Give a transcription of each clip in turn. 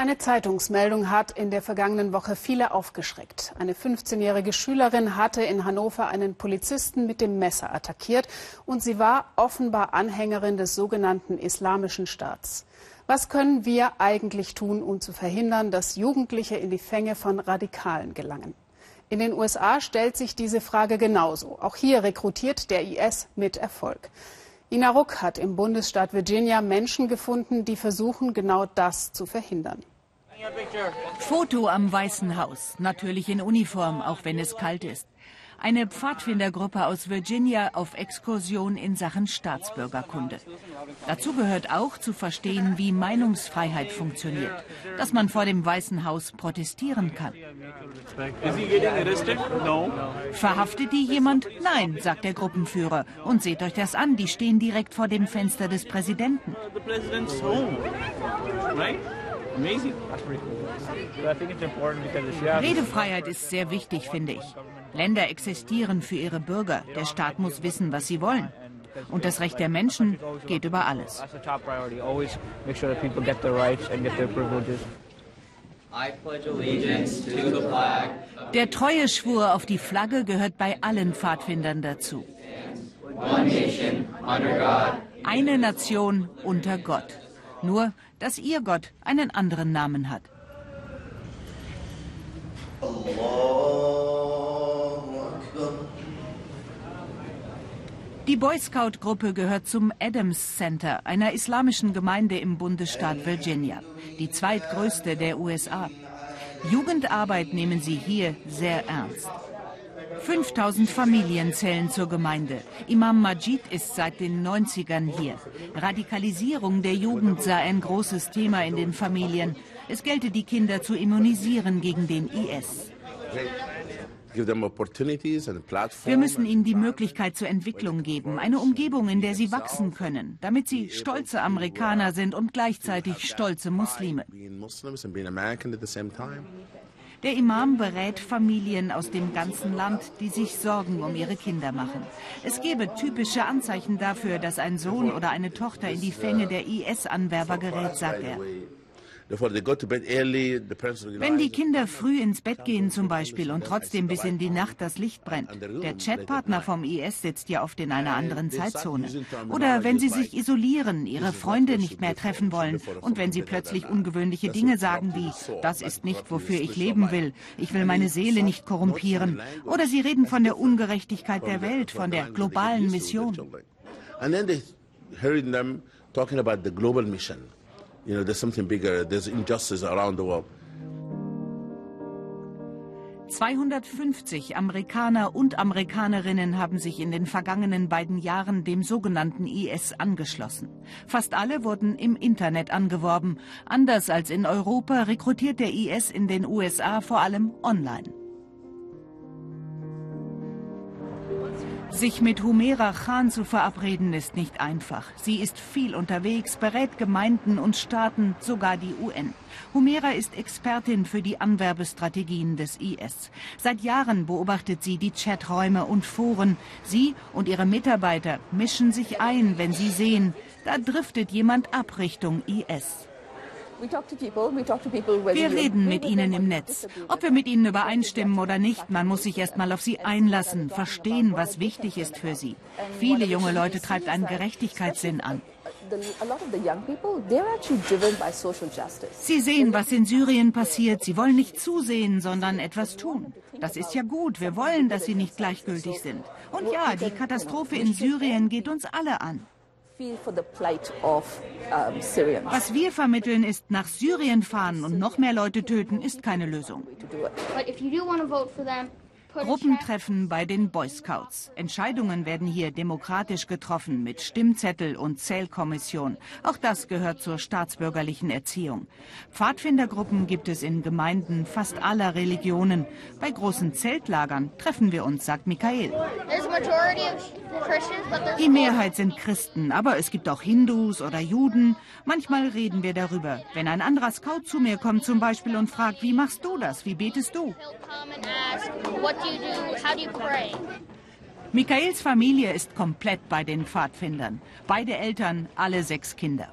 Eine Zeitungsmeldung hat in der vergangenen Woche viele aufgeschreckt. Eine 15-jährige Schülerin hatte in Hannover einen Polizisten mit dem Messer attackiert und sie war offenbar Anhängerin des sogenannten Islamischen Staats. Was können wir eigentlich tun, um zu verhindern, dass Jugendliche in die Fänge von Radikalen gelangen? In den USA stellt sich diese Frage genauso. Auch hier rekrutiert der IS mit Erfolg. Ina Ruck hat im Bundesstaat Virginia Menschen gefunden, die versuchen, genau das zu verhindern. Foto am Weißen Haus, natürlich in Uniform, auch wenn es kalt ist. Eine Pfadfindergruppe aus Virginia auf Exkursion in Sachen Staatsbürgerkunde. Dazu gehört auch zu verstehen, wie Meinungsfreiheit funktioniert, dass man vor dem Weißen Haus protestieren kann. Verhaftet die jemand? Nein, sagt der Gruppenführer. Und seht euch das an, die stehen direkt vor dem Fenster des Präsidenten. Redefreiheit ist sehr wichtig, finde ich. Länder existieren für ihre Bürger. Der Staat muss wissen, was sie wollen. Und das Recht der Menschen geht über alles. Der Treueschwur auf die Flagge gehört bei allen Pfadfindern dazu. Eine Nation unter Gott. Nur, dass ihr Gott einen anderen Namen hat. Die Boy Scout Gruppe gehört zum Adams Center, einer islamischen Gemeinde im Bundesstaat Virginia, die zweitgrößte der USA. Jugendarbeit nehmen sie hier sehr ernst. 5000 Familien zählen zur Gemeinde. Imam Majid ist seit den 90ern hier. Radikalisierung der Jugend sei ein großes Thema in den Familien. Es gelte, die Kinder zu immunisieren gegen den IS. Wir müssen ihnen die Möglichkeit zur Entwicklung geben, eine Umgebung, in der sie wachsen können, damit sie stolze Amerikaner sind und gleichzeitig stolze Muslime. Der Imam berät Familien aus dem ganzen Land, die sich Sorgen um ihre Kinder machen. Es gebe typische Anzeichen dafür, dass ein Sohn oder eine Tochter in die Fänge der IS-Anwerber gerät, sagt er. Wenn die Kinder früh ins Bett gehen zum Beispiel und trotzdem bis in die Nacht das Licht brennt, der Chatpartner vom IS sitzt ja oft in einer anderen Zeitzone. Oder wenn sie sich isolieren, ihre Freunde nicht mehr treffen wollen und wenn sie plötzlich ungewöhnliche Dinge sagen wie, das ist nicht, wofür ich leben will, ich will meine Seele nicht korrumpieren. Oder sie reden von der Ungerechtigkeit der Welt, von der globalen Mission. And then they heard them talking about the global mission. You know, there's something bigger. There's injustice around the world. 250 Amerikaner und Amerikanerinnen haben sich in den vergangenen beiden Jahren dem sogenannten IS angeschlossen. Fast alle wurden im Internet angeworben. Anders als in Europa rekrutiert der IS in den USA vor allem online. Sich mit Humera Khan zu verabreden ist nicht einfach. Sie ist viel unterwegs, berät Gemeinden und Staaten, sogar die UN. Humera ist Expertin für die Anwerbestrategien des IS. Seit Jahren beobachtet sie die Chaträume und Foren. Sie und ihre Mitarbeiter mischen sich ein, wenn sie sehen, da driftet jemand ab Richtung IS. Wir reden mit ihnen im Netz. Ob wir mit ihnen übereinstimmen oder nicht, man muss sich erst mal auf sie einlassen, verstehen, was wichtig ist für sie. Viele junge Leute treibt einen Gerechtigkeitssinn an. Sie sehen, was in Syrien passiert. Sie wollen nicht zusehen, sondern etwas tun. Das ist ja gut. Wir wollen, dass sie nicht gleichgültig sind. Und ja, die Katastrophe in Syrien geht uns alle an. Was wir vermitteln, ist nach Syrien fahren und noch mehr Leute töten, ist keine Lösung. Gruppentreffen bei den Boy Scouts. Entscheidungen werden hier demokratisch getroffen mit Stimmzettel und Zählkommission. Auch das gehört zur staatsbürgerlichen Erziehung. Pfadfindergruppen gibt es in Gemeinden fast aller Religionen. Bei großen Zeltlagern treffen wir uns, sagt Michael. Die Mehrheit sind Christen, aber es gibt auch Hindus oder Juden. Manchmal reden wir darüber. Wenn ein anderer Scout zu mir kommt zum Beispiel und fragt, wie machst du das? Wie betest du? Michaels Familie ist komplett bei den Pfadfindern. Beide Eltern, alle sechs Kinder.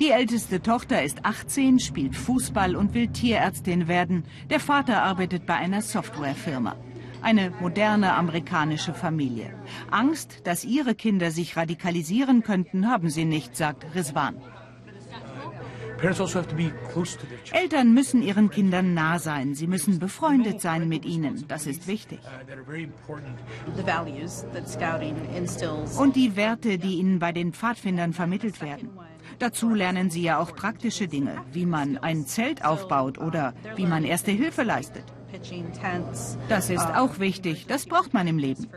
Die älteste Tochter ist 18, spielt Fußball und will Tierärztin werden. Der Vater arbeitet bei einer Softwarefirma. Eine moderne amerikanische Familie. Angst, dass ihre Kinder sich radikalisieren könnten, haben sie nicht, sagt Rizwan. Also Eltern müssen ihren Kindern nah sein. Sie müssen befreundet sein mit ihnen. Das ist wichtig. Uh, Und die Werte, die ihnen bei den Pfadfindern vermittelt werden. Dazu lernen sie ja auch praktische Dinge, wie man ein Zelt aufbaut oder wie man erste Hilfe leistet. Das ist auch wichtig. Das braucht man im Leben.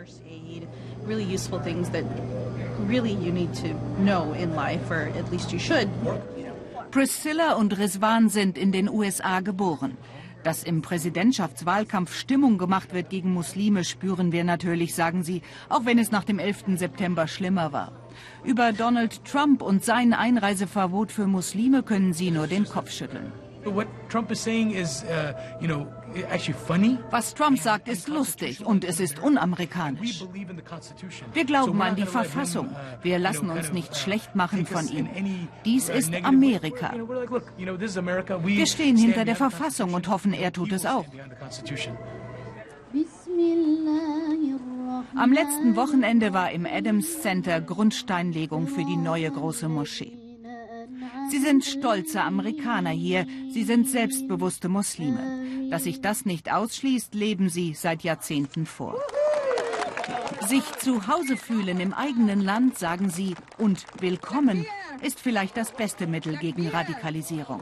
Really you need to know in life, or at least you should. Priscilla und Rizwan sind in den USA geboren. Dass im Präsidentschaftswahlkampf Stimmung gemacht wird gegen Muslime, spüren wir natürlich, sagen sie, auch wenn es nach dem 11. September schlimmer war. Über Donald Trump und sein Einreiseverbot für Muslime können sie nur den Kopf schütteln. Uh, was Trump sagt, ist lustig und es ist unamerikanisch. Wir glauben an die Verfassung. Uh, Wir lassen uns nicht schlecht machen von ihm. Dies ist Amerika. Wir stehen hinter der Verfassung und hoffen, er tut es auch. Am letzten Wochenende war im Adams Center Grundsteinlegung für die neue große Moschee. Sie sind stolze Amerikaner hier, sie sind selbstbewusste Muslime. Dass sich das nicht ausschließt, leben sie seit Jahrzehnten vor. Sich zu Hause fühlen im eigenen Land, sagen sie, und willkommen, ist vielleicht das beste Mittel gegen Radikalisierung.